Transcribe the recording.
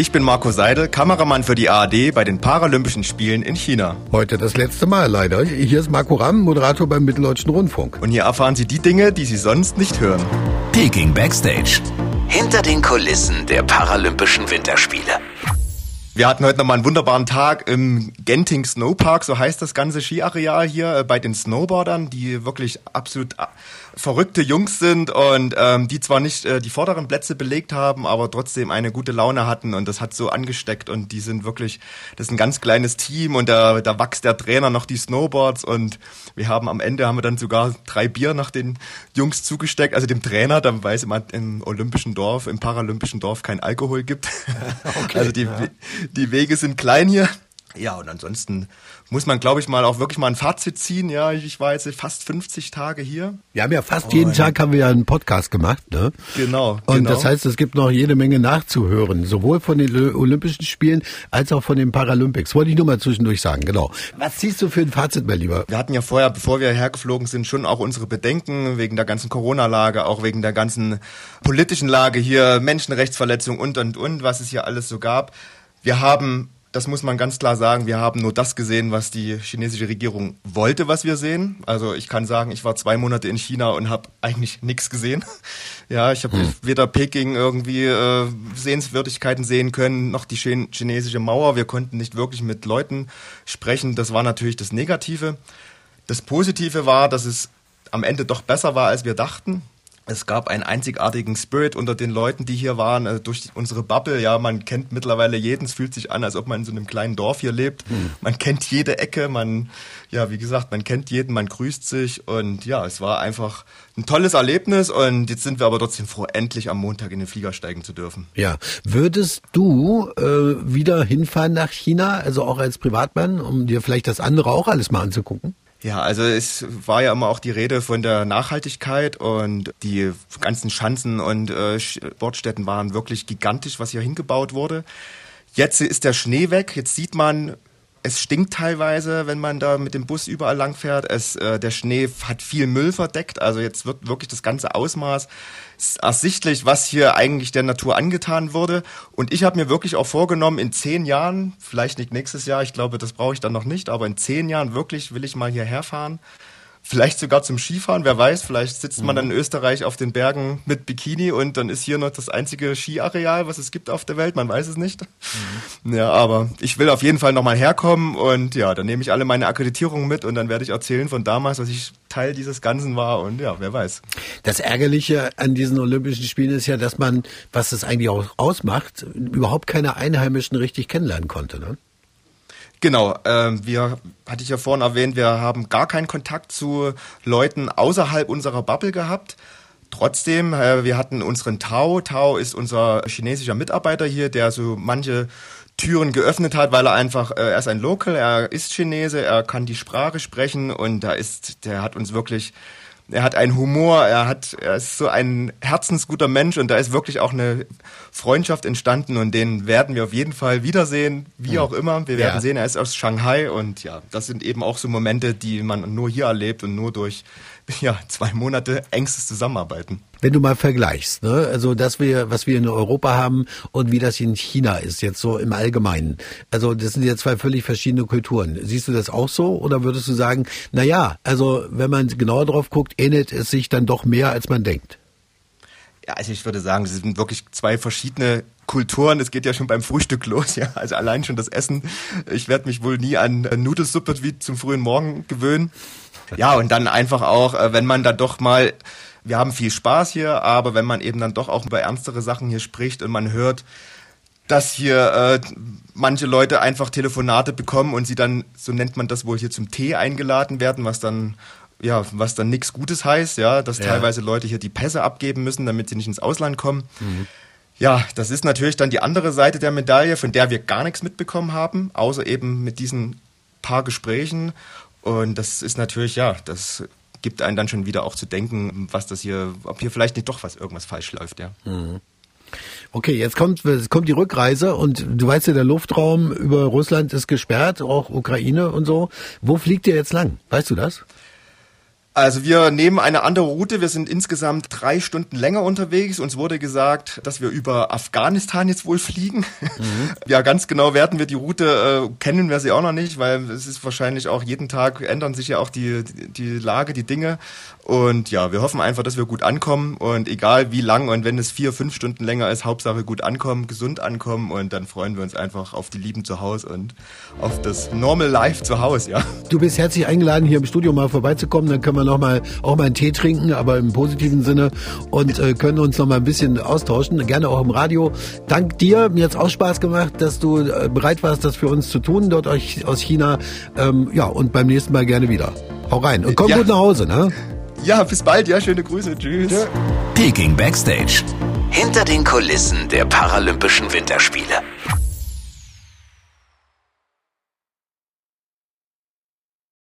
Ich bin Marco Seidel, Kameramann für die ARD bei den Paralympischen Spielen in China. Heute das letzte Mal leider. Hier ist Marco Ramm, Moderator beim Mitteldeutschen Rundfunk. Und hier erfahren Sie die Dinge, die Sie sonst nicht hören. Peking Backstage. Hinter den Kulissen der Paralympischen Winterspiele. Wir hatten heute nochmal einen wunderbaren Tag im Genting Snowpark, so heißt das ganze Skiareal hier, äh, bei den Snowboardern, die wirklich absolut verrückte Jungs sind und ähm, die zwar nicht äh, die vorderen Plätze belegt haben, aber trotzdem eine gute Laune hatten und das hat so angesteckt und die sind wirklich, das ist ein ganz kleines Team und da, da wächst der Trainer noch die Snowboards und wir haben am Ende haben wir dann sogar drei Bier nach den Jungs zugesteckt, also dem Trainer, dann weiß immer im olympischen Dorf, im paralympischen Dorf kein Alkohol gibt. Okay, also die, ja. Die Wege sind klein hier. Ja, und ansonsten muss man, glaube ich, mal auch wirklich mal ein Fazit ziehen. Ja, ich war jetzt fast 50 Tage hier. Wir haben ja fast oh, jeden Tag haben wir ja einen Podcast gemacht, ne? Genau. Und genau. das heißt, es gibt noch jede Menge nachzuhören, sowohl von den Olympischen Spielen als auch von den Paralympics. Wollte ich nur mal zwischendurch sagen, genau. Was ziehst du für ein Fazit, mein Lieber? Wir hatten ja vorher, bevor wir hergeflogen sind, schon auch unsere Bedenken wegen der ganzen Corona-Lage, auch wegen der ganzen politischen Lage hier, Menschenrechtsverletzung und und und, was es hier alles so gab. Wir haben das muss man ganz klar sagen. Wir haben nur das gesehen, was die chinesische Regierung wollte, was wir sehen. Also ich kann sagen, ich war zwei Monate in China und habe eigentlich nichts gesehen. Ja, ich habe hm. weder Peking irgendwie äh, Sehenswürdigkeiten sehen können, noch die chinesische Mauer. Wir konnten nicht wirklich mit Leuten sprechen. Das war natürlich das Negative. Das Positive war, dass es am Ende doch besser war, als wir dachten es gab einen einzigartigen Spirit unter den Leuten, die hier waren, also durch unsere Bubble. Ja, man kennt mittlerweile jeden. Es fühlt sich an, als ob man in so einem kleinen Dorf hier lebt. Mhm. Man kennt jede Ecke. Man, ja, wie gesagt, man kennt jeden, man grüßt sich. Und ja, es war einfach ein tolles Erlebnis. Und jetzt sind wir aber trotzdem froh, endlich am Montag in den Flieger steigen zu dürfen. Ja, würdest du äh, wieder hinfahren nach China, also auch als Privatmann, um dir vielleicht das andere auch alles mal anzugucken? Ja, also es war ja immer auch die Rede von der Nachhaltigkeit und die ganzen Schanzen und äh, Sportstätten waren wirklich gigantisch, was hier hingebaut wurde. Jetzt ist der Schnee weg, jetzt sieht man, es stinkt teilweise, wenn man da mit dem Bus überall lang fährt. Äh, der Schnee hat viel Müll verdeckt, also jetzt wird wirklich das ganze Ausmaß ersichtlich, was hier eigentlich der Natur angetan wurde. Und ich habe mir wirklich auch vorgenommen, in zehn Jahren, vielleicht nicht nächstes Jahr, ich glaube, das brauche ich dann noch nicht, aber in zehn Jahren wirklich will ich mal hierher fahren Vielleicht sogar zum Skifahren, wer weiß, vielleicht sitzt man dann in Österreich auf den Bergen mit Bikini und dann ist hier noch das einzige Skiareal, was es gibt auf der Welt, man weiß es nicht. Mhm. Ja, aber ich will auf jeden Fall nochmal herkommen und ja, dann nehme ich alle meine Akkreditierungen mit und dann werde ich erzählen von damals, dass ich Teil dieses Ganzen war und ja, wer weiß. Das Ärgerliche an diesen Olympischen Spielen ist ja, dass man, was es eigentlich auch ausmacht, überhaupt keine Einheimischen richtig kennenlernen konnte, ne? Genau, ähm, wir hatte ich ja vorhin erwähnt, wir haben gar keinen Kontakt zu Leuten außerhalb unserer Bubble gehabt. Trotzdem, äh, wir hatten unseren Tao. Tao ist unser chinesischer Mitarbeiter hier, der so manche Türen geöffnet hat, weil er einfach, äh, er ist ein Local, er ist Chinese, er kann die Sprache sprechen und da ist, der hat uns wirklich er hat einen Humor, er hat, er ist so ein herzensguter Mensch und da ist wirklich auch eine Freundschaft entstanden und den werden wir auf jeden Fall wiedersehen, wie auch immer. Wir werden ja. sehen, er ist aus Shanghai und ja, das sind eben auch so Momente, die man nur hier erlebt und nur durch ja, zwei Monate engstes Zusammenarbeiten. Wenn du mal vergleichst, ne, also das wir, was wir in Europa haben und wie das in China ist, jetzt so im Allgemeinen. Also das sind ja zwei völlig verschiedene Kulturen. Siehst du das auch so oder würdest du sagen, na ja, also wenn man genauer drauf guckt, ähnelt es sich dann doch mehr, als man denkt? Ja, also ich würde sagen, es sind wirklich zwei verschiedene Kulturen. Es geht ja schon beim Frühstück los, ja. Also allein schon das Essen. Ich werde mich wohl nie an Nudelsuppe wie zum frühen Morgen gewöhnen. Ja, und dann einfach auch, äh, wenn man da doch mal, wir haben viel Spaß hier, aber wenn man eben dann doch auch über ernstere Sachen hier spricht und man hört, dass hier äh, manche Leute einfach Telefonate bekommen und sie dann, so nennt man das wohl hier zum Tee eingeladen werden, was dann ja, was dann nichts Gutes heißt, ja, dass ja. teilweise Leute hier die Pässe abgeben müssen, damit sie nicht ins Ausland kommen. Mhm. Ja, das ist natürlich dann die andere Seite der Medaille, von der wir gar nichts mitbekommen haben, außer eben mit diesen paar Gesprächen. Und das ist natürlich, ja, das gibt einen dann schon wieder auch zu denken, was das hier, ob hier vielleicht nicht doch was irgendwas falsch läuft, ja. Mhm. Okay, jetzt kommt, kommt die Rückreise und du weißt ja, der Luftraum über Russland ist gesperrt, auch Ukraine und so. Wo fliegt ihr jetzt lang? Weißt du das? Also wir nehmen eine andere Route. Wir sind insgesamt drei Stunden länger unterwegs. Uns wurde gesagt, dass wir über Afghanistan jetzt wohl fliegen. Mhm. Ja, ganz genau werden wir die Route, äh, kennen wir sie auch noch nicht, weil es ist wahrscheinlich auch jeden Tag ändern sich ja auch die, die Lage, die Dinge. Und ja, wir hoffen einfach, dass wir gut ankommen und egal wie lang und wenn es vier, fünf Stunden länger ist, Hauptsache gut ankommen, gesund ankommen und dann freuen wir uns einfach auf die Lieben zu Hause und auf das Normal Life zu Hause, ja. Du bist herzlich eingeladen, hier im Studio mal vorbeizukommen, dann können wir noch mal auch mal einen Tee trinken, aber im positiven Sinne und äh, können uns noch mal ein bisschen austauschen, gerne auch im Radio. Dank dir, mir hat's auch Spaß gemacht, dass du äh, bereit warst, das für uns zu tun, dort aus China. Ähm, ja, und beim nächsten Mal gerne wieder. Hau rein und komm ja. gut nach Hause, ne? Ja, bis bald. Ja, schöne Grüße. Tschüss. Ja. Peking Backstage. Hinter den Kulissen der Paralympischen Winterspiele.